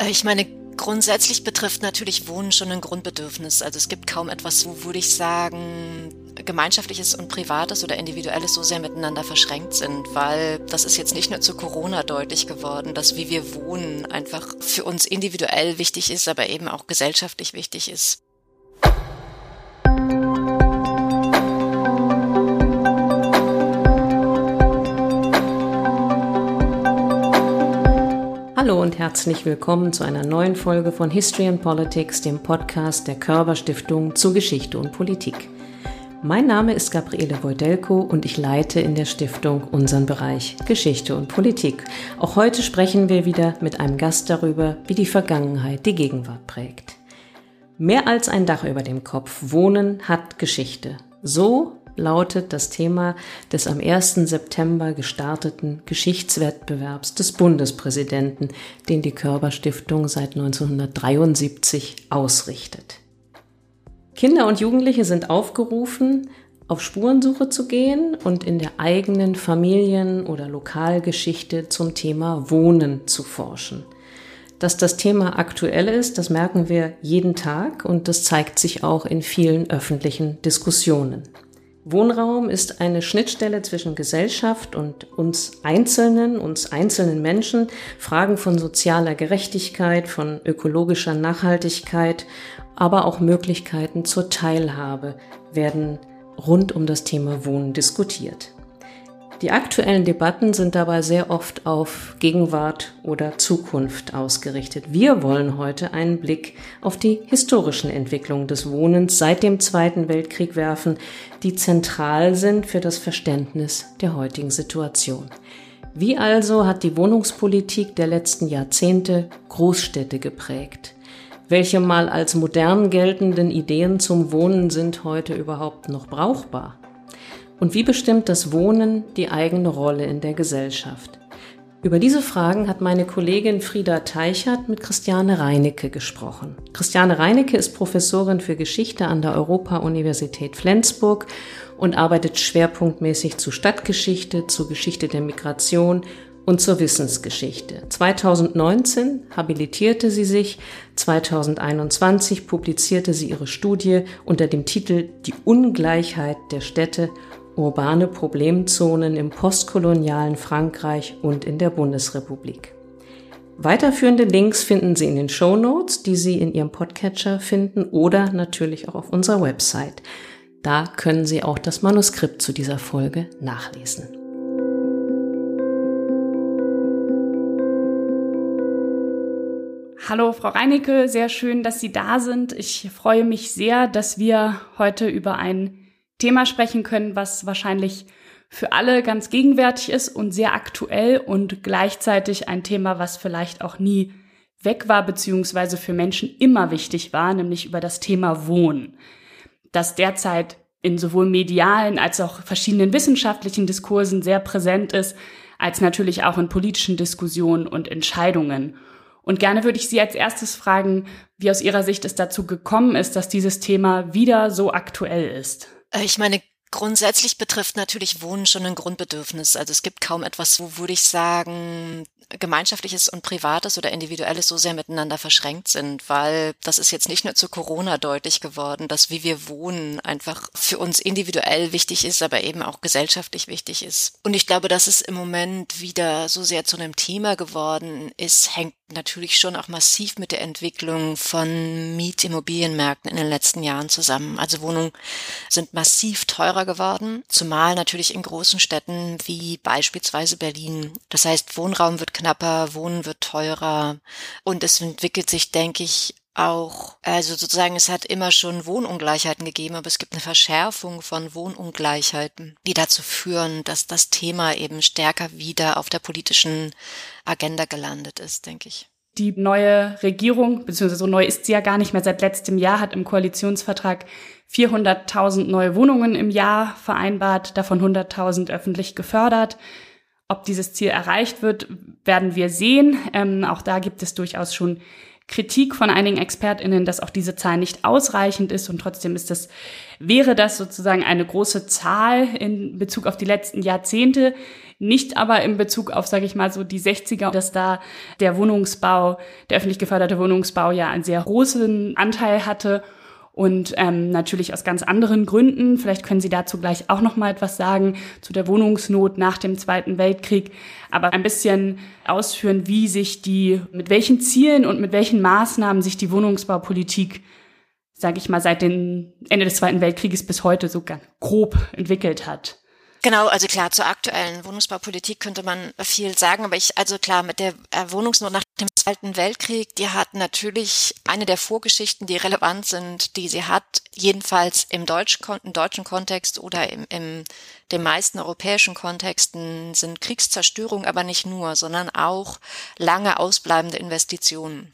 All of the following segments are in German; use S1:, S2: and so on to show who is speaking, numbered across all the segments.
S1: Äh, ich meine, grundsätzlich betrifft natürlich Wohnen schon ein Grundbedürfnis. Also es gibt kaum etwas, wo würde ich sagen, gemeinschaftliches und privates oder individuelles so sehr miteinander verschränkt sind, weil das ist jetzt nicht nur zu Corona deutlich geworden, dass wie wir wohnen einfach für uns individuell wichtig ist, aber eben auch gesellschaftlich wichtig ist.
S2: Hallo und herzlich willkommen zu einer neuen Folge von History and Politics, dem Podcast der Körber Stiftung zu Geschichte und Politik. Mein Name ist Gabriele Wojdelko und ich leite in der Stiftung unseren Bereich Geschichte und Politik. Auch heute sprechen wir wieder mit einem Gast darüber, wie die Vergangenheit die Gegenwart prägt. Mehr als ein Dach über dem Kopf. Wohnen hat Geschichte. So lautet das Thema des am 1. September gestarteten Geschichtswettbewerbs des Bundespräsidenten, den die Körperstiftung seit 1973 ausrichtet. Kinder und Jugendliche sind aufgerufen, auf Spurensuche zu gehen und in der eigenen Familien- oder Lokalgeschichte zum Thema Wohnen zu forschen. Dass das Thema aktuell ist, das merken wir jeden Tag und das zeigt sich auch in vielen öffentlichen Diskussionen. Wohnraum ist eine Schnittstelle zwischen Gesellschaft und uns Einzelnen, uns einzelnen Menschen. Fragen von sozialer Gerechtigkeit, von ökologischer Nachhaltigkeit, aber auch Möglichkeiten zur Teilhabe werden rund um das Thema Wohnen diskutiert. Die aktuellen Debatten sind dabei sehr oft auf Gegenwart oder Zukunft ausgerichtet. Wir wollen heute einen Blick auf die historischen Entwicklungen des Wohnens seit dem Zweiten Weltkrieg werfen, die zentral sind für das Verständnis der heutigen Situation. Wie also hat die Wohnungspolitik der letzten Jahrzehnte Großstädte geprägt? Welche mal als modern geltenden Ideen zum Wohnen sind heute überhaupt noch brauchbar? Und wie bestimmt das Wohnen die eigene Rolle in der Gesellschaft? Über diese Fragen hat meine Kollegin Frieda Teichert mit Christiane Reinecke gesprochen. Christiane Reinecke ist Professorin für Geschichte an der Europa-Universität Flensburg und arbeitet schwerpunktmäßig zu Stadtgeschichte, zur Geschichte der Migration und zur Wissensgeschichte. 2019 habilitierte sie sich, 2021 publizierte sie ihre Studie unter dem Titel Die Ungleichheit der Städte urbane Problemzonen im postkolonialen Frankreich und in der Bundesrepublik. Weiterführende Links finden Sie in den Show Notes, die Sie in Ihrem Podcatcher finden oder natürlich auch auf unserer Website. Da können Sie auch das Manuskript zu dieser Folge nachlesen.
S3: Hallo, Frau Reinecke, sehr schön, dass Sie da sind. Ich freue mich sehr, dass wir heute über ein Thema sprechen können, was wahrscheinlich für alle ganz gegenwärtig ist und sehr aktuell und gleichzeitig ein Thema, was vielleicht auch nie weg war, beziehungsweise für Menschen immer wichtig war, nämlich über das Thema Wohnen, das derzeit in sowohl medialen als auch verschiedenen wissenschaftlichen Diskursen sehr präsent ist, als natürlich auch in politischen Diskussionen und Entscheidungen. Und gerne würde ich Sie als erstes fragen, wie aus Ihrer Sicht es dazu gekommen ist, dass dieses Thema wieder so aktuell ist.
S1: Äh, ich meine, grundsätzlich betrifft natürlich Wohnen schon ein Grundbedürfnis. Also es gibt kaum etwas, wo würde ich sagen, gemeinschaftliches und privates oder individuelles so sehr miteinander verschränkt sind, weil das ist jetzt nicht nur zu Corona deutlich geworden, dass wie wir wohnen einfach für uns individuell wichtig ist, aber eben auch gesellschaftlich wichtig ist. Und ich glaube, dass es im Moment wieder so sehr zu einem Thema geworden ist, hängt natürlich schon auch massiv mit der Entwicklung von Mietimmobilienmärkten in den letzten Jahren zusammen. Also Wohnungen sind massiv teurer geworden, zumal natürlich in großen Städten wie beispielsweise Berlin. Das heißt, Wohnraum wird knapper, Wohnen wird teurer und es entwickelt sich, denke ich, auch, also sozusagen, es hat immer schon Wohnungleichheiten gegeben, aber es gibt eine Verschärfung von Wohnungleichheiten, die dazu führen, dass das Thema eben stärker wieder auf der politischen Agenda gelandet ist, denke ich.
S3: Die neue Regierung, beziehungsweise so neu ist sie ja gar nicht mehr seit letztem Jahr, hat im Koalitionsvertrag 400.000 neue Wohnungen im Jahr vereinbart, davon 100.000 öffentlich gefördert. Ob dieses Ziel erreicht wird, werden wir sehen. Ähm, auch da gibt es durchaus schon Kritik von einigen ExpertInnen, dass auch diese Zahl nicht ausreichend ist und trotzdem ist das, wäre das sozusagen eine große Zahl in Bezug auf die letzten Jahrzehnte. Nicht aber in Bezug auf, sage ich mal, so die 60er, dass da der Wohnungsbau, der öffentlich geförderte Wohnungsbau ja einen sehr großen Anteil hatte und ähm, natürlich aus ganz anderen Gründen. Vielleicht können Sie dazu gleich auch noch mal etwas sagen zu der Wohnungsnot nach dem Zweiten Weltkrieg, aber ein bisschen ausführen, wie sich die, mit welchen Zielen und mit welchen Maßnahmen sich die Wohnungsbaupolitik, sage ich mal, seit dem Ende des Zweiten Weltkrieges bis heute so grob entwickelt hat.
S1: Genau, also klar, zur aktuellen Wohnungsbaupolitik könnte man viel sagen, aber ich, also klar, mit der äh, Wohnungsnot nach dem Zweiten Weltkrieg, die hat natürlich eine der Vorgeschichten, die relevant sind, die sie hat, jedenfalls im, Deutsch, im deutschen Kontext oder im, im den meisten europäischen Kontexten sind Kriegszerstörung aber nicht nur, sondern auch lange ausbleibende Investitionen.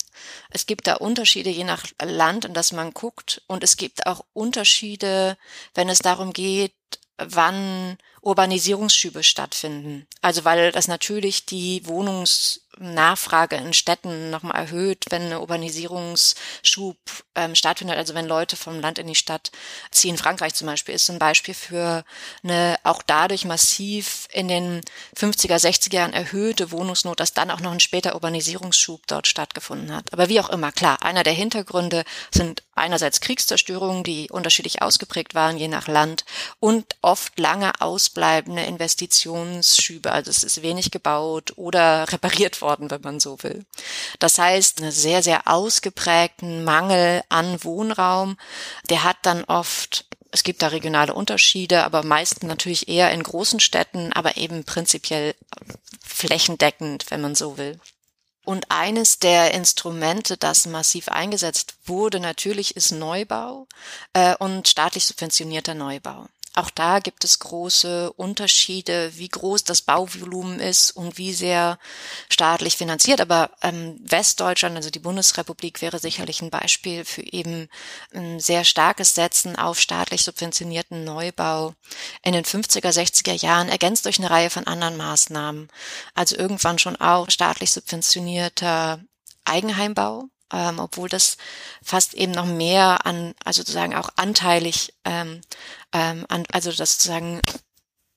S1: Es gibt da Unterschiede je nach Land, in das man guckt, und es gibt auch Unterschiede, wenn es darum geht, wann Urbanisierungsschübe stattfinden. Also weil das natürlich die Wohnungs Nachfrage in Städten nochmal erhöht, wenn eine Urbanisierungsschub ähm, stattfindet, also wenn Leute vom Land in die Stadt ziehen. Frankreich zum Beispiel ist ein Beispiel für eine auch dadurch massiv in den 50er, 60er Jahren erhöhte Wohnungsnot, dass dann auch noch ein später Urbanisierungsschub dort stattgefunden hat. Aber wie auch immer, klar, einer der Hintergründe sind einerseits Kriegszerstörungen, die unterschiedlich ausgeprägt waren, je nach Land, und oft lange ausbleibende Investitionsschübe. Also es ist wenig gebaut oder repariert worden worden, wenn man so will. Das heißt, einen sehr, sehr ausgeprägten Mangel an Wohnraum, der hat dann oft es gibt da regionale Unterschiede, aber meistens natürlich eher in großen Städten, aber eben prinzipiell flächendeckend, wenn man so will. Und eines der Instrumente, das massiv eingesetzt wurde, natürlich ist Neubau äh, und staatlich subventionierter Neubau. Auch da gibt es große Unterschiede, wie groß das Bauvolumen ist und wie sehr staatlich finanziert. Aber ähm, Westdeutschland, also die Bundesrepublik, wäre sicherlich ein Beispiel für eben ein sehr starkes Setzen auf staatlich subventionierten Neubau in den 50er, 60er Jahren, ergänzt durch eine Reihe von anderen Maßnahmen. Also irgendwann schon auch staatlich subventionierter Eigenheimbau, ähm, obwohl das fast eben noch mehr an, also sozusagen auch anteilig, ähm, ähm, an, also das sozusagen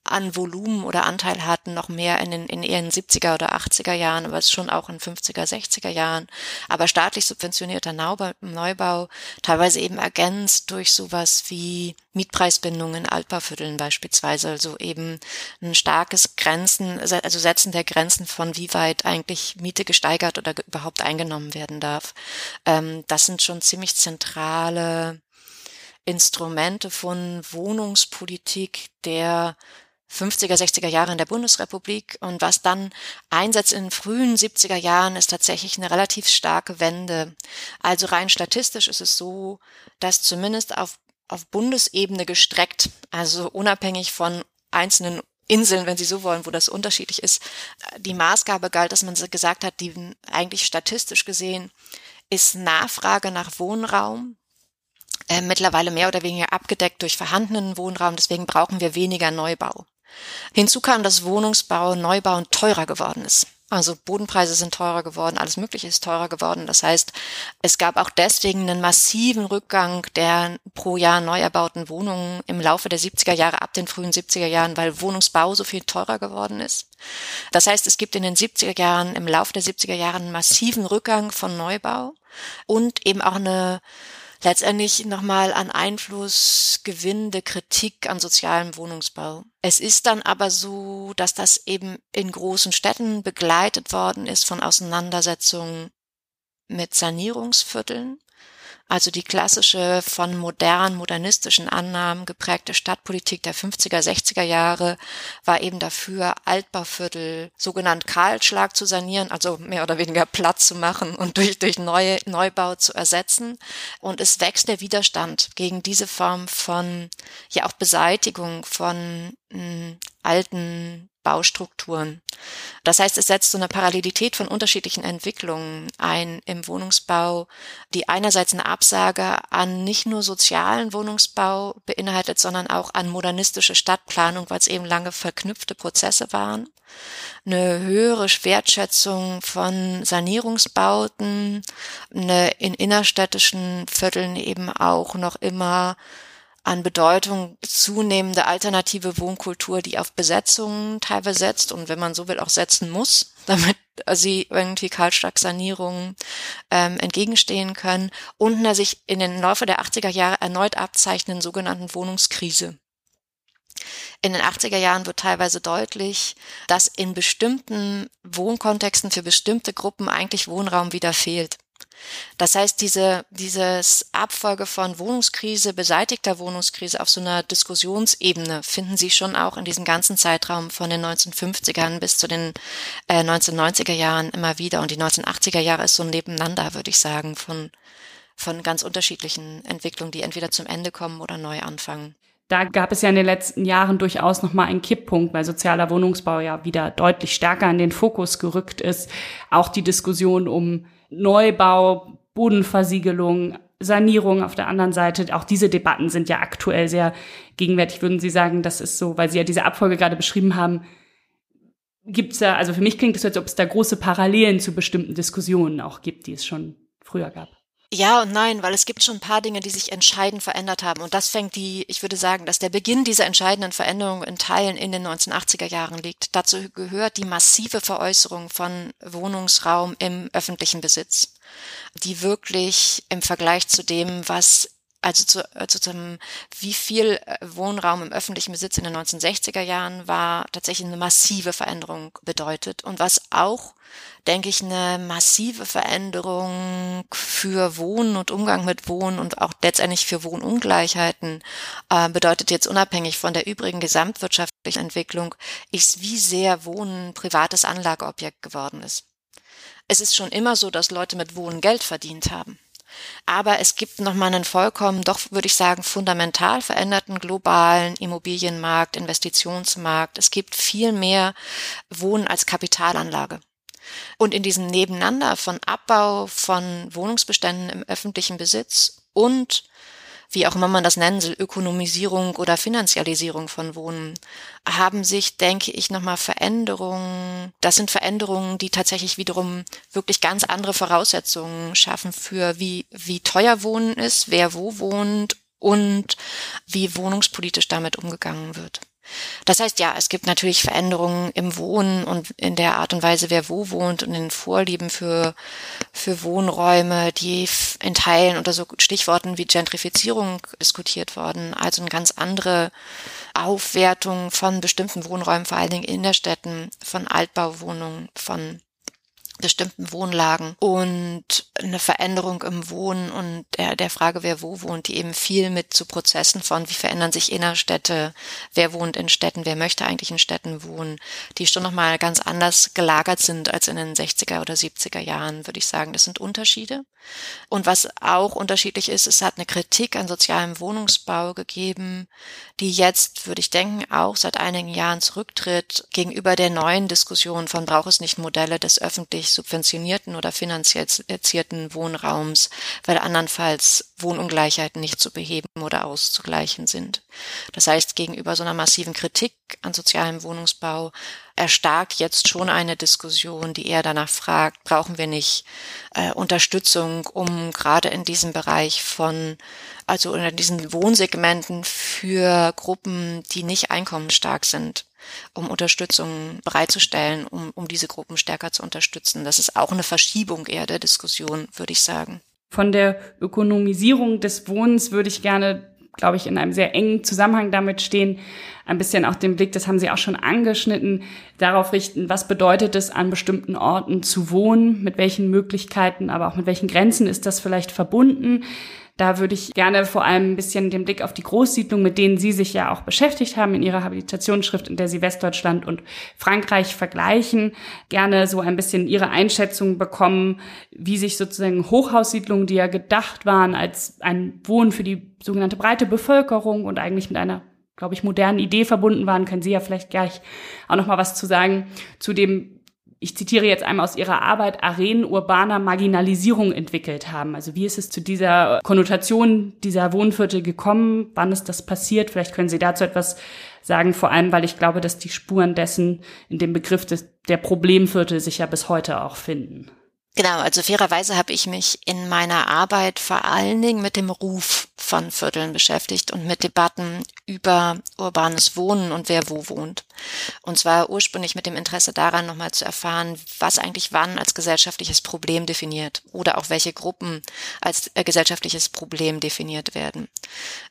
S1: an Volumen oder Anteil hatten, noch mehr in den in ihren 70er oder 80er Jahren, aber es schon auch in 50er, 60er Jahren. Aber staatlich subventionierter Neubau, Neubau teilweise eben ergänzt durch sowas wie Mietpreisbindungen in Altbauvierteln beispielsweise, also eben ein starkes Grenzen, also Setzen der Grenzen von wie weit eigentlich Miete gesteigert oder überhaupt eingenommen werden darf. Ähm, das sind schon ziemlich zentrale Instrumente von Wohnungspolitik der 50er, 60er Jahre in der Bundesrepublik und was dann einsetzt in den frühen 70er Jahren ist tatsächlich eine relativ starke Wende. Also rein statistisch ist es so, dass zumindest auf, auf Bundesebene gestreckt, also unabhängig von einzelnen Inseln, wenn Sie so wollen, wo das unterschiedlich ist, die Maßgabe galt, dass man gesagt hat, die eigentlich statistisch gesehen ist Nachfrage nach Wohnraum äh, mittlerweile mehr oder weniger abgedeckt durch vorhandenen Wohnraum. Deswegen brauchen wir weniger Neubau. Hinzu kam, dass Wohnungsbau, Neubau teurer geworden ist. Also Bodenpreise sind teurer geworden, alles Mögliche ist teurer geworden. Das heißt, es gab auch deswegen einen massiven Rückgang der pro Jahr neu erbauten Wohnungen im Laufe der 70er Jahre, ab den frühen 70er Jahren, weil Wohnungsbau so viel teurer geworden ist. Das heißt, es gibt in den 70er Jahren, im Laufe der 70er Jahre einen massiven Rückgang von Neubau und eben auch eine letztendlich nochmal an Einfluss gewinnende Kritik an sozialem Wohnungsbau. Es ist dann aber so, dass das eben in großen Städten begleitet worden ist von Auseinandersetzungen mit Sanierungsvierteln also die klassische von modernen, modernistischen Annahmen geprägte Stadtpolitik der 50er, 60er Jahre war eben dafür, Altbauviertel, sogenannt Kahlschlag zu sanieren, also mehr oder weniger Platz zu machen und durch, durch neue, Neubau zu ersetzen. Und es wächst der Widerstand gegen diese Form von, ja auch Beseitigung von mh, hm, alten Baustrukturen. Das heißt, es setzt so eine Parallelität von unterschiedlichen Entwicklungen ein im Wohnungsbau, die einerseits eine Absage an nicht nur sozialen Wohnungsbau beinhaltet, sondern auch an modernistische Stadtplanung, weil es eben lange verknüpfte Prozesse waren. Eine höhere Wertschätzung von Sanierungsbauten, eine in innerstädtischen Vierteln eben auch noch immer an Bedeutung zunehmende alternative Wohnkultur, die auf Besetzungen teilweise setzt und wenn man so will auch setzen muss, damit sie irgendwie Kaltschlagsanierungen ähm, entgegenstehen können und einer sich in den Laufe der 80er Jahre erneut abzeichnenden sogenannten Wohnungskrise. In den 80er Jahren wird teilweise deutlich, dass in bestimmten Wohnkontexten für bestimmte Gruppen eigentlich Wohnraum wieder fehlt. Das heißt, diese, dieses Abfolge von Wohnungskrise, beseitigter Wohnungskrise auf so einer Diskussionsebene finden Sie schon auch in diesem ganzen Zeitraum von den 1950ern bis zu den äh, 1990er Jahren immer wieder. Und die 1980er Jahre ist so ein Nebeneinander, würde ich sagen, von, von ganz unterschiedlichen Entwicklungen, die entweder zum Ende kommen oder neu anfangen.
S3: Da gab es ja in den letzten Jahren durchaus nochmal einen Kipppunkt, weil sozialer Wohnungsbau ja wieder deutlich stärker in den Fokus gerückt ist. Auch die Diskussion um Neubau, Bodenversiegelung, Sanierung auf der anderen Seite. Auch diese Debatten sind ja aktuell sehr gegenwärtig. Würden Sie sagen, das ist so, weil Sie ja diese Abfolge gerade beschrieben haben, gibt es ja, also für mich klingt es, als ob es da große Parallelen zu bestimmten Diskussionen auch gibt, die es schon früher gab.
S1: Ja und nein, weil es gibt schon ein paar Dinge, die sich entscheidend verändert haben. Und das fängt die, ich würde sagen, dass der Beginn dieser entscheidenden Veränderung in Teilen in den 1980er Jahren liegt. Dazu gehört die massive Veräußerung von Wohnungsraum im öffentlichen Besitz, die wirklich im Vergleich zu dem, was also zu, äh, zu zum, wie viel äh, Wohnraum im öffentlichen Besitz in den 1960er Jahren war, tatsächlich eine massive Veränderung bedeutet. Und was auch, denke ich, eine massive Veränderung für Wohnen und Umgang mit Wohnen und auch letztendlich für Wohnungleichheiten äh, bedeutet jetzt unabhängig von der übrigen gesamtwirtschaftlichen Entwicklung, ist, wie sehr Wohnen privates Anlageobjekt geworden ist. Es ist schon immer so, dass Leute mit Wohnen Geld verdient haben. Aber es gibt nochmal einen vollkommen, doch würde ich sagen, fundamental veränderten globalen Immobilienmarkt, Investitionsmarkt. Es gibt viel mehr Wohnen als Kapitalanlage. Und in diesem Nebeneinander von Abbau von Wohnungsbeständen im öffentlichen Besitz und wie auch immer man das nennen soll, Ökonomisierung oder Finanzialisierung von Wohnen, haben sich, denke ich, nochmal Veränderungen, das sind Veränderungen, die tatsächlich wiederum wirklich ganz andere Voraussetzungen schaffen für wie, wie teuer Wohnen ist, wer wo wohnt und wie wohnungspolitisch damit umgegangen wird. Das heißt, ja, es gibt natürlich Veränderungen im Wohnen und in der Art und Weise, wer wo wohnt und in Vorlieben für, für Wohnräume, die in Teilen unter so Stichworten wie Gentrifizierung diskutiert worden. Also eine ganz andere Aufwertung von bestimmten Wohnräumen, vor allen Dingen in der Städten, von Altbauwohnungen, von bestimmten Wohnlagen und eine Veränderung im Wohnen und der, der Frage, wer wo wohnt, die eben viel mit zu Prozessen von, wie verändern sich Innerstädte, wer wohnt in Städten, wer möchte eigentlich in Städten wohnen, die schon nochmal ganz anders gelagert sind als in den 60er oder 70er Jahren, würde ich sagen. Das sind Unterschiede. Und was auch unterschiedlich ist, es hat eine Kritik an sozialem Wohnungsbau gegeben, die jetzt, würde ich denken, auch seit einigen Jahren zurücktritt gegenüber der neuen Diskussion von braucht es nicht Modelle des öffentlich subventionierten oder finanziell finanzierten Wohnraums, weil andernfalls Wohnungleichheiten nicht zu beheben oder auszugleichen sind. Das heißt, gegenüber so einer massiven Kritik an sozialem Wohnungsbau erstarkt jetzt schon eine Diskussion, die eher danach fragt, brauchen wir nicht äh, Unterstützung, um gerade in diesem Bereich von, also in diesen Wohnsegmenten für Gruppen, die nicht einkommensstark sind, um Unterstützung bereitzustellen, um, um diese Gruppen stärker zu unterstützen. Das ist auch eine Verschiebung eher der Diskussion, würde ich sagen.
S3: Von der Ökonomisierung des Wohnens würde ich gerne glaube ich, in einem sehr engen Zusammenhang damit stehen, ein bisschen auch den Blick, das haben Sie auch schon angeschnitten, darauf richten, was bedeutet es, an bestimmten Orten zu wohnen, mit welchen Möglichkeiten, aber auch mit welchen Grenzen ist das vielleicht verbunden. Da würde ich gerne vor allem ein bisschen den Blick auf die Großsiedlung, mit denen Sie sich ja auch beschäftigt haben in Ihrer Habilitationsschrift, in der Sie Westdeutschland und Frankreich vergleichen, gerne so ein bisschen Ihre Einschätzung bekommen, wie sich sozusagen Hochhaussiedlungen, die ja gedacht waren als ein Wohnen für die sogenannte breite Bevölkerung und eigentlich mit einer glaube ich, modernen Idee verbunden waren, können Sie ja vielleicht gleich auch noch mal was zu sagen zu dem ich zitiere jetzt einmal aus Ihrer Arbeit, Arenen urbaner Marginalisierung entwickelt haben. Also wie ist es zu dieser Konnotation dieser Wohnviertel gekommen? Wann ist das passiert? Vielleicht können Sie dazu etwas sagen, vor allem, weil ich glaube, dass die Spuren dessen in dem Begriff des, der Problemviertel sich ja bis heute auch finden.
S1: Genau, also fairerweise habe ich mich in meiner Arbeit vor allen Dingen mit dem Ruf von Vierteln beschäftigt und mit Debatten über urbanes Wohnen und wer wo wohnt. Und zwar ursprünglich mit dem Interesse daran, nochmal zu erfahren, was eigentlich wann als gesellschaftliches Problem definiert oder auch welche Gruppen als äh, gesellschaftliches Problem definiert werden.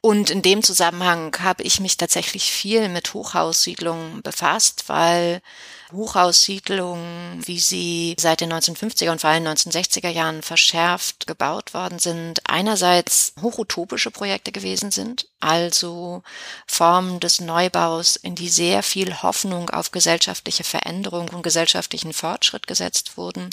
S1: Und in dem Zusammenhang habe ich mich tatsächlich viel mit Hochhaussiedlungen befasst, weil Hochhaussiedlungen, wie sie seit den 1950er und vor allem 1960er Jahren verschärft gebaut worden sind, einerseits hochutopische Projekte gewesen sind, also Formen des Neubaus, in die sehr viel Hoffnung auf gesellschaftliche Veränderung und gesellschaftlichen Fortschritt gesetzt wurden,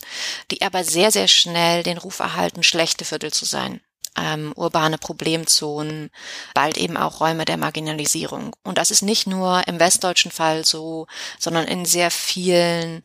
S1: die aber sehr, sehr schnell den Ruf erhalten, schlechte Viertel zu sein ähm, urbane Problemzonen, bald eben auch Räume der Marginalisierung. Und das ist nicht nur im westdeutschen Fall so, sondern in sehr vielen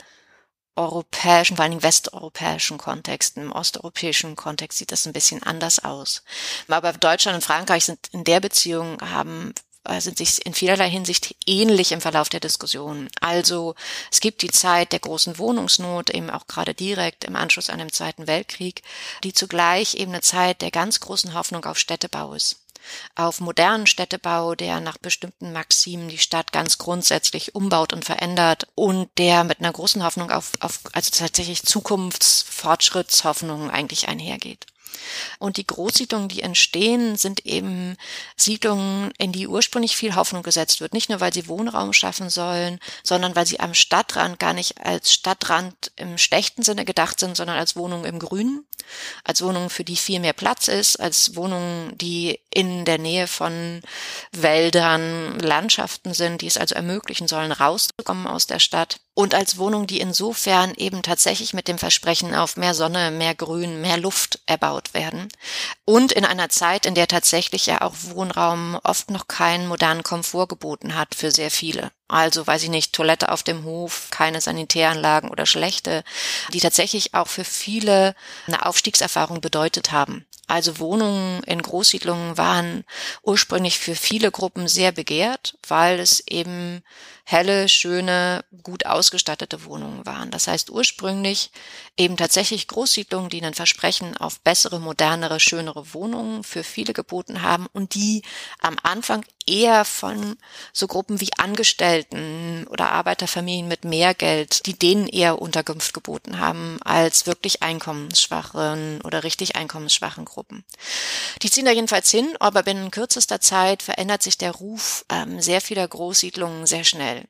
S1: europäischen, vor allen Dingen westeuropäischen Kontexten, im osteuropäischen Kontext sieht das ein bisschen anders aus. Aber Deutschland und Frankreich sind in der Beziehung haben sind sich in vielerlei Hinsicht ähnlich im Verlauf der Diskussion. Also es gibt die Zeit der großen Wohnungsnot, eben auch gerade direkt im Anschluss an den Zweiten Weltkrieg, die zugleich eben eine Zeit der ganz großen Hoffnung auf Städtebau ist auf modernen Städtebau, der nach bestimmten Maximen die Stadt ganz grundsätzlich umbaut und verändert und der mit einer großen Hoffnung auf, auf also tatsächlich Zukunftsfortschrittshoffnungen eigentlich einhergeht. Und die Großsiedlungen, die entstehen, sind eben Siedlungen, in die ursprünglich viel Hoffnung gesetzt wird. Nicht nur, weil sie Wohnraum schaffen sollen, sondern weil sie am Stadtrand gar nicht als Stadtrand im schlechten Sinne gedacht sind, sondern als Wohnungen im Grünen, als Wohnungen, für die viel mehr Platz ist, als Wohnungen, die in der Nähe von Wäldern, Landschaften sind, die es also ermöglichen sollen, rauszukommen aus der Stadt und als Wohnung, die insofern eben tatsächlich mit dem Versprechen auf mehr Sonne, mehr Grün, mehr Luft erbaut werden. Und in einer Zeit, in der tatsächlich ja auch Wohnraum oft noch keinen modernen Komfort geboten hat für sehr viele. Also, weiß ich nicht, Toilette auf dem Hof, keine Sanitäranlagen oder schlechte, die tatsächlich auch für viele eine Aufstiegserfahrung bedeutet haben. Also Wohnungen in Großsiedlungen waren ursprünglich für viele Gruppen sehr begehrt, weil es eben helle, schöne, gut ausgestattete Wohnungen waren. Das heißt ursprünglich eben tatsächlich Großsiedlungen, die ein Versprechen auf bessere, modernere, schönere Wohnungen für viele geboten haben und die am Anfang eher von so Gruppen wie Angestellten oder Arbeiterfamilien mit mehr Geld, die denen eher Unterkunft geboten haben, als wirklich einkommensschwachen oder richtig einkommensschwachen Gruppen. Die ziehen da jedenfalls hin, aber binnen kürzester Zeit verändert sich der Ruf ähm, sehr vieler Großsiedlungen sehr schnell.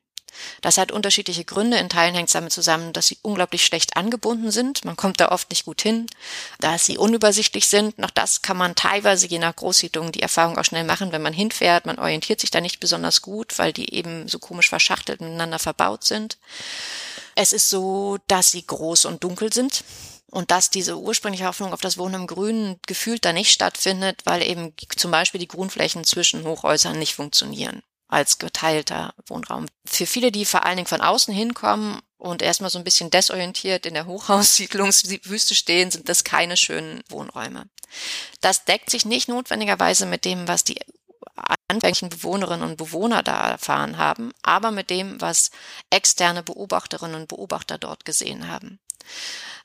S1: Das hat unterschiedliche Gründe. In Teilen hängt es damit zusammen, dass sie unglaublich schlecht angebunden sind. Man kommt da oft nicht gut hin. Da sie unübersichtlich sind, noch das kann man teilweise je nach Großsiedlung die Erfahrung auch schnell machen, wenn man hinfährt. Man orientiert sich da nicht besonders gut, weil die eben so komisch verschachtelt miteinander verbaut sind. Es ist so, dass sie groß und dunkel sind und dass diese ursprüngliche Hoffnung auf das Wohnen im Grünen gefühlt da nicht stattfindet, weil eben zum Beispiel die Grünflächen zwischen Hochhäusern nicht funktionieren als geteilter Wohnraum. Für viele, die vor allen Dingen von außen hinkommen und erstmal so ein bisschen desorientiert in der Hochhaussiedlungswüste stehen, sind das keine schönen Wohnräume. Das deckt sich nicht notwendigerweise mit dem, was die anfänglichen Bewohnerinnen und Bewohner da erfahren haben, aber mit dem, was externe Beobachterinnen und Beobachter dort gesehen haben.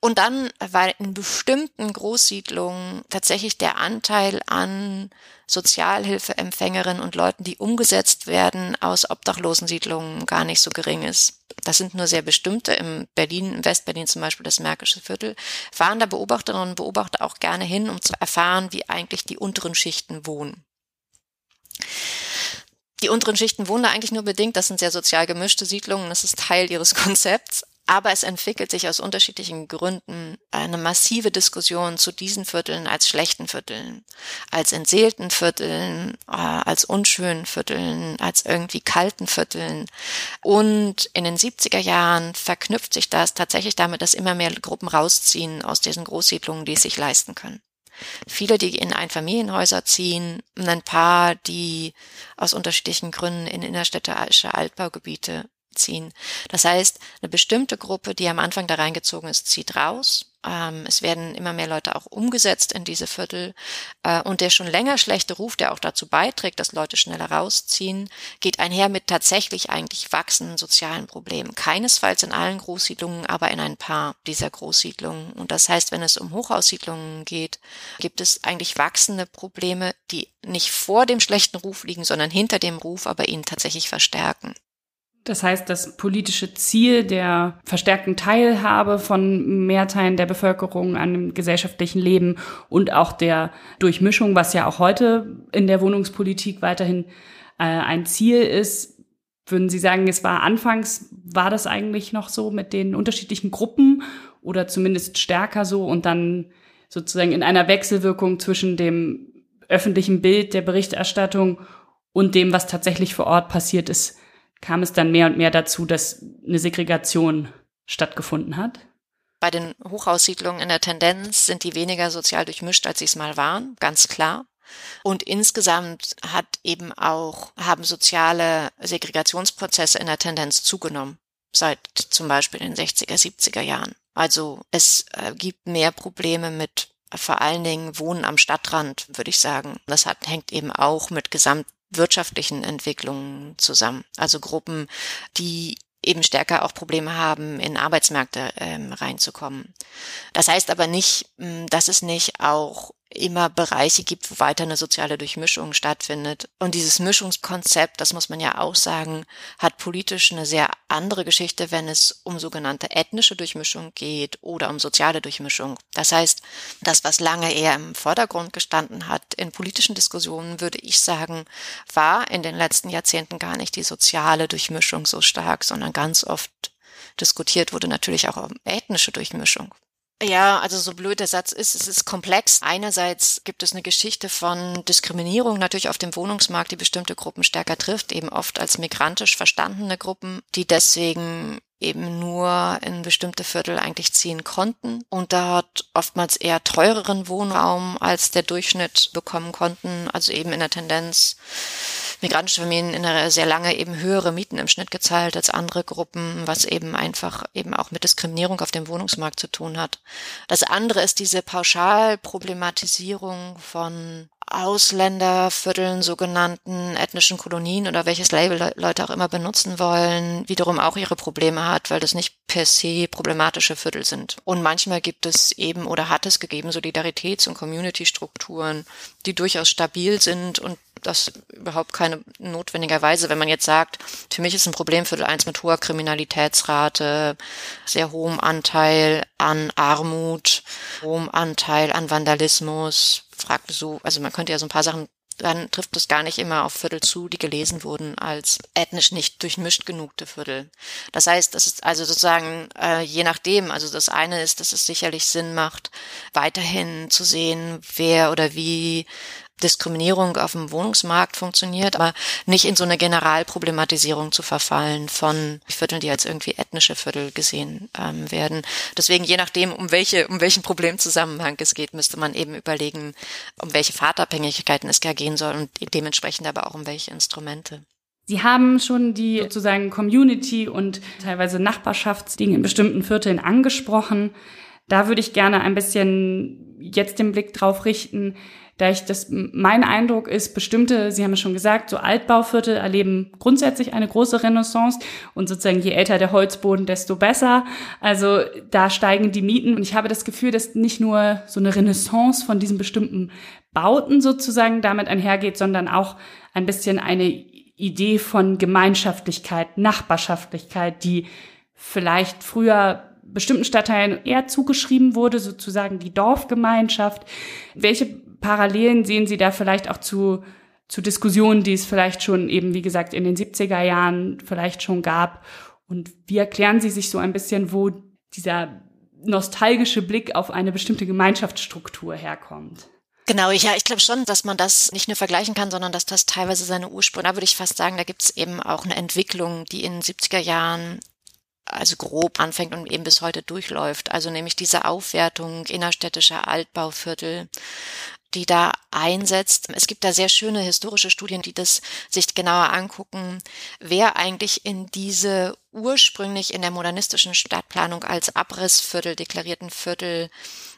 S1: Und dann war in bestimmten Großsiedlungen tatsächlich der Anteil an Sozialhilfeempfängerinnen und Leuten, die umgesetzt werden aus Obdachlosensiedlungen, gar nicht so gering ist. Das sind nur sehr bestimmte. Im Berlin, im Westberlin zum Beispiel das Märkische Viertel, fahren da Beobachterinnen und Beobachter auch gerne hin, um zu erfahren, wie eigentlich die unteren Schichten wohnen. Die unteren Schichten wohnen da eigentlich nur bedingt. Das sind sehr sozial gemischte Siedlungen. Das ist Teil ihres Konzepts. Aber es entwickelt sich aus unterschiedlichen Gründen eine massive Diskussion zu diesen Vierteln als schlechten Vierteln, als entseelten Vierteln, äh, als unschönen Vierteln, als irgendwie kalten Vierteln. Und in den 70er Jahren verknüpft sich das tatsächlich damit, dass immer mehr Gruppen rausziehen aus diesen Großsiedlungen, die es sich leisten können. Viele, die in Einfamilienhäuser ziehen, ein paar, die aus unterschiedlichen Gründen in innerstädtische Altbaugebiete ziehen. Das heißt, eine bestimmte Gruppe, die am Anfang da reingezogen ist, zieht raus. Ähm, es werden immer mehr Leute auch umgesetzt in diese Viertel. Äh, und der schon länger schlechte Ruf, der auch dazu beiträgt, dass Leute schneller rausziehen, geht einher mit tatsächlich eigentlich wachsenden sozialen Problemen. Keinesfalls in allen Großsiedlungen, aber in ein paar dieser Großsiedlungen. Und das heißt, wenn es um Hochhaussiedlungen geht, gibt es eigentlich wachsende Probleme, die nicht vor dem schlechten Ruf liegen, sondern hinter dem Ruf, aber ihn tatsächlich verstärken.
S3: Das heißt, das politische Ziel der verstärkten Teilhabe von Mehrteilen der Bevölkerung an dem gesellschaftlichen Leben und auch der Durchmischung, was ja auch heute in der Wohnungspolitik weiterhin äh, ein Ziel ist, würden Sie sagen, es war anfangs, war das eigentlich noch so mit den unterschiedlichen Gruppen oder zumindest stärker so und dann sozusagen in einer Wechselwirkung zwischen dem öffentlichen Bild der Berichterstattung und dem, was tatsächlich vor Ort passiert ist, kam es dann mehr und mehr dazu, dass eine Segregation stattgefunden hat?
S1: Bei den Hochhaussiedlungen in der Tendenz sind die weniger sozial durchmischt, als sie es mal waren, ganz klar. Und insgesamt hat eben auch, haben soziale Segregationsprozesse in der Tendenz zugenommen, seit zum Beispiel den 60er, 70er Jahren. Also es äh, gibt mehr Probleme mit vor allen Dingen Wohnen am Stadtrand, würde ich sagen. Das hat, hängt eben auch mit gesamt wirtschaftlichen Entwicklungen zusammen. Also Gruppen, die eben stärker auch Probleme haben, in Arbeitsmärkte ähm, reinzukommen. Das heißt aber nicht, dass es nicht auch immer Bereiche gibt, wo weiter eine soziale Durchmischung stattfindet. Und dieses Mischungskonzept, das muss man ja auch sagen, hat politisch eine sehr andere Geschichte, wenn es um sogenannte ethnische Durchmischung geht oder um soziale Durchmischung. Das heißt, das, was lange eher im Vordergrund gestanden hat in politischen Diskussionen, würde ich sagen, war in den letzten Jahrzehnten gar nicht die soziale Durchmischung so stark, sondern ganz oft diskutiert wurde natürlich auch um ethnische Durchmischung. Ja, also so blöd der Satz ist, es ist komplex. Einerseits gibt es eine Geschichte von Diskriminierung natürlich auf dem Wohnungsmarkt, die bestimmte Gruppen stärker trifft, eben oft als migrantisch verstandene Gruppen, die deswegen eben nur in bestimmte Viertel eigentlich ziehen konnten und dort oftmals eher teureren Wohnraum als der Durchschnitt bekommen konnten, also eben in der Tendenz migrantische Familien in der sehr lange eben höhere Mieten im Schnitt gezahlt als andere Gruppen, was eben einfach eben auch mit Diskriminierung auf dem Wohnungsmarkt zu tun hat. Das andere ist diese Pauschalproblematisierung von Ausländervierteln, sogenannten ethnischen Kolonien oder welches Label Leute auch immer benutzen wollen, wiederum auch ihre Probleme hat, weil das nicht per se problematische Viertel sind. Und manchmal gibt es eben oder hat es gegeben Solidaritäts- und Community-Strukturen, die durchaus stabil sind und das überhaupt keine notwendigerweise, wenn man jetzt sagt, für mich ist ein Problemviertel eins mit hoher Kriminalitätsrate, sehr hohem Anteil an Armut, hohem Anteil an Vandalismus, fragt so, also man könnte ja so ein paar Sachen dann trifft es gar nicht immer auf Viertel zu, die gelesen wurden als ethnisch nicht durchmischt genugte Viertel. Das heißt, das ist also sozusagen äh, je nachdem, also das eine ist, dass es sicherlich Sinn macht, weiterhin zu sehen, wer oder wie Diskriminierung auf dem Wohnungsmarkt funktioniert, aber nicht in so eine Generalproblematisierung zu verfallen von Vierteln, die als irgendwie ethnische Viertel gesehen ähm, werden. Deswegen, je nachdem, um welche, um welchen Problemzusammenhang es geht, müsste man eben überlegen, um welche Fahrtabhängigkeiten es gar gehen soll und dementsprechend aber auch um welche Instrumente.
S3: Sie haben schon die sozusagen Community und teilweise Nachbarschaftsdinge in bestimmten Vierteln angesprochen. Da würde ich gerne ein bisschen jetzt den Blick drauf richten da ich das, mein Eindruck ist, bestimmte, Sie haben es schon gesagt, so Altbauviertel erleben grundsätzlich eine große Renaissance und sozusagen je älter der Holzboden, desto besser. Also da steigen die Mieten und ich habe das Gefühl, dass nicht nur so eine Renaissance von diesen bestimmten Bauten sozusagen damit einhergeht, sondern auch ein bisschen eine Idee von Gemeinschaftlichkeit, Nachbarschaftlichkeit, die vielleicht früher bestimmten Stadtteilen eher zugeschrieben wurde, sozusagen die Dorfgemeinschaft. Welche Parallelen sehen Sie da vielleicht auch zu, zu Diskussionen, die es vielleicht schon eben, wie gesagt, in den 70er Jahren vielleicht schon gab? Und wie erklären Sie sich so ein bisschen, wo dieser nostalgische Blick auf eine bestimmte Gemeinschaftsstruktur herkommt?
S1: Genau, ja, ich glaube schon, dass man das nicht nur vergleichen kann, sondern dass das teilweise seine Ursprünge, da würde ich fast sagen, da gibt es eben auch eine Entwicklung, die in den 70er Jahren also grob anfängt und eben bis heute durchläuft. Also nämlich diese Aufwertung innerstädtischer Altbauviertel, die da einsetzt. Es gibt da sehr schöne historische Studien, die das sich genauer angucken, wer eigentlich in diese ursprünglich in der modernistischen Stadtplanung als Abrissviertel deklarierten Viertel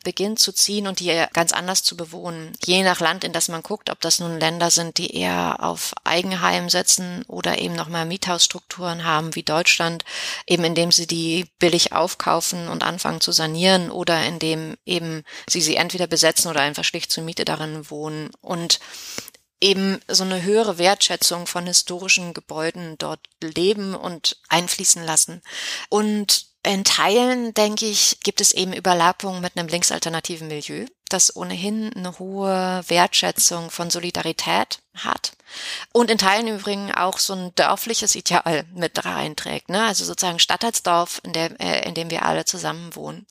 S1: beginnt zu ziehen und die ganz anders zu bewohnen. Je nach Land, in das man guckt, ob das nun Länder sind, die eher auf Eigenheim setzen oder eben nochmal Miethausstrukturen haben wie Deutschland, eben indem sie die billig aufkaufen und anfangen zu sanieren oder indem eben sie sie entweder besetzen oder einfach schlicht zur Miete darin wohnen und eben so eine höhere Wertschätzung von historischen Gebäuden dort leben und einfließen lassen. Und in Teilen, denke ich, gibt es eben Überlappungen mit einem linksalternativen Milieu, das ohnehin eine hohe Wertschätzung von Solidarität hat und in Teilen übrigens auch so ein dörfliches Ideal mit reinträgt, ne? also sozusagen Stadt als Dorf, in, der, äh, in dem wir alle zusammen wohnen,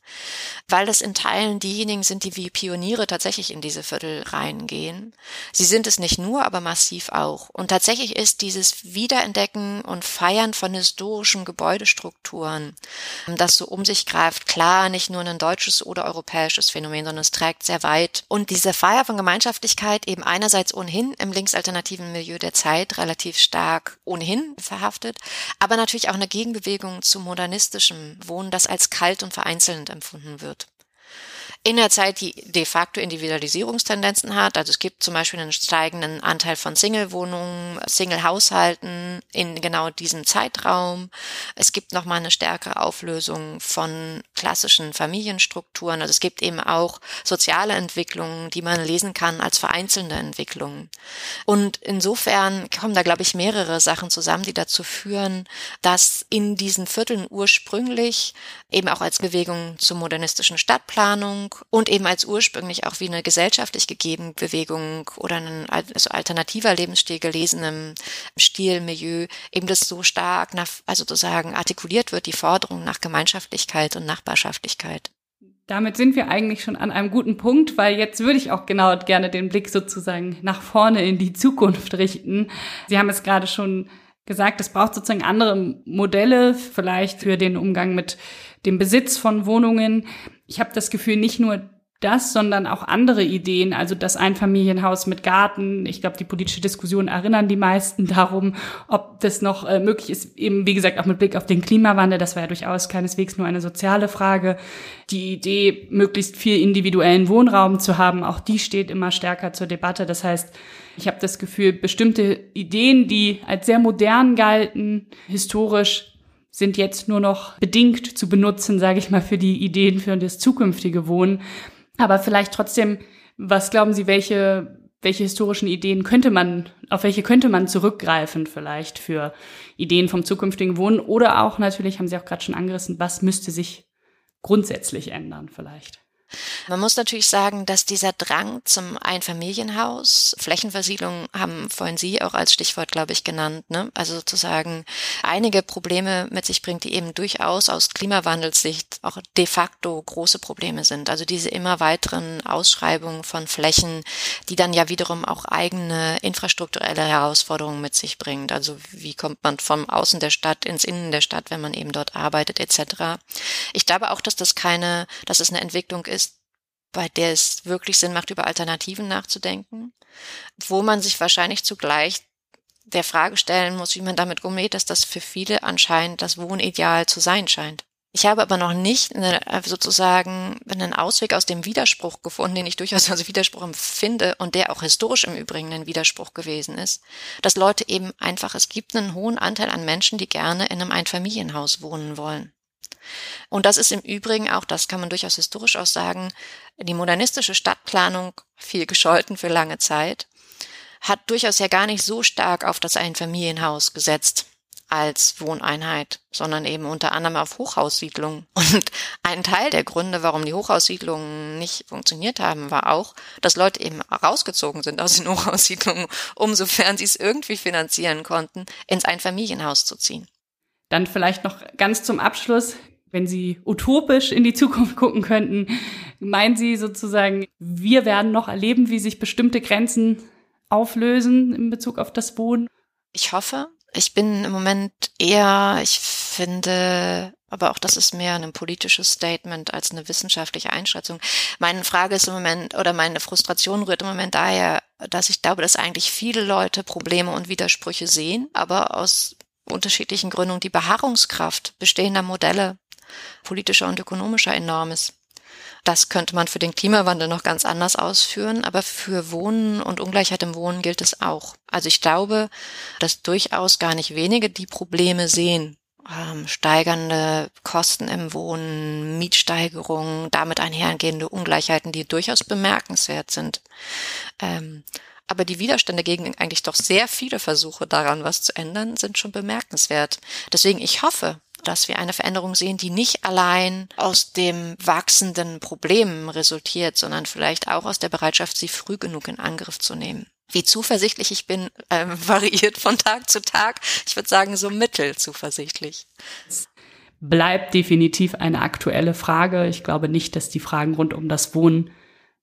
S1: weil das in Teilen diejenigen sind, die wie Pioniere tatsächlich in diese Viertel reingehen. Sie sind es nicht nur, aber massiv auch. Und tatsächlich ist dieses Wiederentdecken und Feiern von historischen Gebäudestrukturen, das so um sich greift, klar nicht nur ein deutsches oder europäisches Phänomen, sondern es trägt sehr weit. Und diese Feier von Gemeinschaftlichkeit eben einerseits ohnehin im linksalternativen Milieu der Zeit relativ stark ohnehin verhaftet, aber natürlich auch eine Gegenbewegung zu modernistischem Wohnen, das als kalt und vereinzelnd empfunden wird in der Zeit, die de facto Individualisierungstendenzen hat. Also es gibt zum Beispiel einen steigenden Anteil von Single-Wohnungen, Single-Haushalten in genau diesem Zeitraum. Es gibt nochmal eine stärkere Auflösung von klassischen Familienstrukturen. Also es gibt eben auch soziale Entwicklungen, die man lesen kann als vereinzelte Entwicklungen. Und insofern kommen da, glaube ich, mehrere Sachen zusammen, die dazu führen, dass in diesen Vierteln ursprünglich eben auch als Bewegung zur modernistischen Stadtplanung und eben als ursprünglich auch wie eine gesellschaftlich gegebene Bewegung oder ein also alternativer Lebensstil gelesenem Stilmilieu eben das so stark nach, also sozusagen artikuliert wird, die Forderung nach Gemeinschaftlichkeit und Nachbarschaftlichkeit.
S3: Damit sind wir eigentlich schon an einem guten Punkt, weil jetzt würde ich auch genau gerne den Blick sozusagen nach vorne in die Zukunft richten. Sie haben es gerade schon gesagt, es braucht sozusagen andere Modelle vielleicht für den Umgang mit dem Besitz von Wohnungen. Ich habe das Gefühl, nicht nur das, sondern auch andere Ideen, also das Einfamilienhaus mit Garten. Ich glaube, die politische Diskussion erinnern die meisten darum, ob das noch äh, möglich ist, eben wie gesagt auch mit Blick auf den Klimawandel. Das war ja durchaus keineswegs nur eine soziale Frage. Die Idee, möglichst viel individuellen Wohnraum zu haben, auch die steht immer stärker zur Debatte. Das heißt, ich habe das Gefühl, bestimmte Ideen, die als sehr modern galten, historisch sind jetzt nur noch bedingt zu benutzen, sage ich mal, für die Ideen für das zukünftige Wohnen. Aber vielleicht trotzdem, was glauben Sie, welche, welche historischen Ideen könnte man, auf welche könnte man zurückgreifen vielleicht für Ideen vom zukünftigen Wohnen? Oder auch natürlich, haben Sie auch gerade schon angerissen, was müsste sich grundsätzlich ändern vielleicht?
S1: Man muss natürlich sagen, dass dieser Drang zum Einfamilienhaus, Flächenversiedlung haben vorhin Sie auch als Stichwort, glaube ich, genannt, ne? also sozusagen einige Probleme mit sich bringt, die eben durchaus aus Klimawandelssicht auch de facto große Probleme sind. Also diese immer weiteren Ausschreibungen von Flächen, die dann ja wiederum auch eigene infrastrukturelle Herausforderungen mit sich bringt. Also wie kommt man vom Außen der Stadt ins Innen der Stadt, wenn man eben dort arbeitet etc. Ich glaube auch, dass das keine, dass es eine Entwicklung ist, bei der es wirklich Sinn macht, über Alternativen nachzudenken, wo man sich wahrscheinlich zugleich der Frage stellen muss, wie man damit umgeht, dass das für viele anscheinend das Wohnideal zu sein scheint. Ich habe aber noch nicht eine, sozusagen einen Ausweg aus dem Widerspruch gefunden, den ich durchaus als Widerspruch empfinde und der auch historisch im Übrigen ein Widerspruch gewesen ist, dass Leute eben einfach, es gibt einen hohen Anteil an Menschen, die gerne in einem Einfamilienhaus wohnen wollen. Und das ist im Übrigen auch, das kann man durchaus historisch auch sagen, die modernistische Stadtplanung, viel gescholten für lange Zeit, hat durchaus ja gar nicht so stark auf das Einfamilienhaus gesetzt als Wohneinheit, sondern eben unter anderem auf Hochhaussiedlungen. Und ein Teil der Gründe, warum die Hochhaussiedlungen nicht funktioniert haben, war auch, dass Leute eben rausgezogen sind aus den Hochhaussiedlungen, umsofern sie es irgendwie finanzieren konnten, ins Einfamilienhaus zu ziehen.
S3: Dann vielleicht noch ganz zum Abschluss wenn Sie utopisch in die Zukunft gucken könnten, meinen Sie sozusagen, wir werden noch erleben, wie sich bestimmte Grenzen auflösen in Bezug auf das Wohnen?
S1: Ich hoffe. Ich bin im Moment eher, ich finde, aber auch das ist mehr ein politisches Statement als eine wissenschaftliche Einschätzung. Meine Frage ist im Moment, oder meine Frustration rührt im Moment daher, dass ich glaube, dass eigentlich viele Leute Probleme und Widersprüche sehen, aber aus unterschiedlichen Gründungen die Beharrungskraft bestehender Modelle politischer und ökonomischer enorm ist. Das könnte man für den Klimawandel noch ganz anders ausführen, aber für Wohnen und Ungleichheit im Wohnen gilt es auch. Also ich glaube, dass durchaus gar nicht wenige die Probleme sehen. Ähm, steigernde Kosten im Wohnen, Mietsteigerungen, damit einhergehende Ungleichheiten, die durchaus bemerkenswert sind. Ähm, aber die Widerstände gegen eigentlich doch sehr viele Versuche daran, was zu ändern, sind schon bemerkenswert. Deswegen, ich hoffe, dass wir eine Veränderung sehen, die nicht allein aus dem wachsenden Problem resultiert, sondern vielleicht auch aus der Bereitschaft, sie früh genug in Angriff zu nehmen. Wie zuversichtlich ich bin, äh, variiert von Tag zu Tag. Ich würde sagen, so mittelzuversichtlich.
S3: Bleibt definitiv eine aktuelle Frage. Ich glaube nicht, dass die Fragen rund um das Wohnen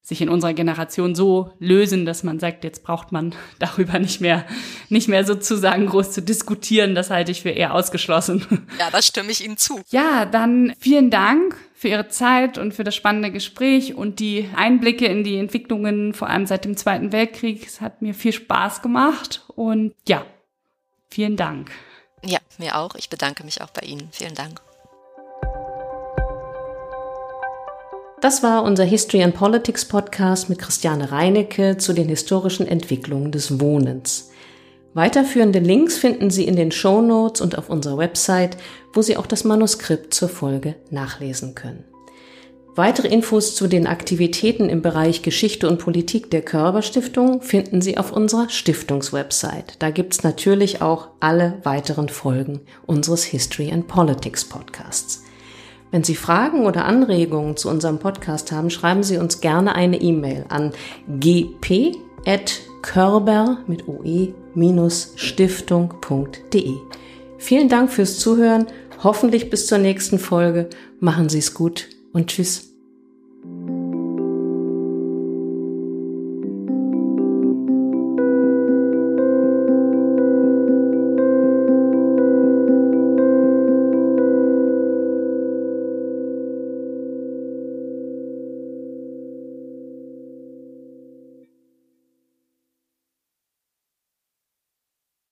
S3: sich in unserer Generation so lösen, dass man sagt, jetzt braucht man darüber nicht mehr, nicht mehr sozusagen groß zu diskutieren. Das halte ich für eher ausgeschlossen.
S1: Ja, das stimme ich Ihnen zu.
S3: Ja, dann vielen Dank für Ihre Zeit und für das spannende Gespräch und die Einblicke in die Entwicklungen, vor allem seit dem Zweiten Weltkrieg. Es hat mir viel Spaß gemacht und ja, vielen Dank.
S1: Ja, mir auch. Ich bedanke mich auch bei Ihnen. Vielen Dank.
S2: Das war unser History and Politics Podcast mit Christiane Reinecke zu den historischen Entwicklungen des Wohnens. Weiterführende Links finden Sie in den Show Notes und auf unserer Website, wo Sie auch das Manuskript zur Folge nachlesen können. Weitere Infos zu den Aktivitäten im Bereich Geschichte und Politik der Körperstiftung finden Sie auf unserer Stiftungswebsite. Da gibt's natürlich auch alle weiteren Folgen unseres History and Politics Podcasts. Wenn Sie Fragen oder Anregungen zu unserem Podcast haben, schreiben Sie uns gerne eine E-Mail an gp.körber mit oe-stiftung.de. Vielen Dank fürs Zuhören. Hoffentlich bis zur nächsten Folge. Machen Sie es gut und tschüss.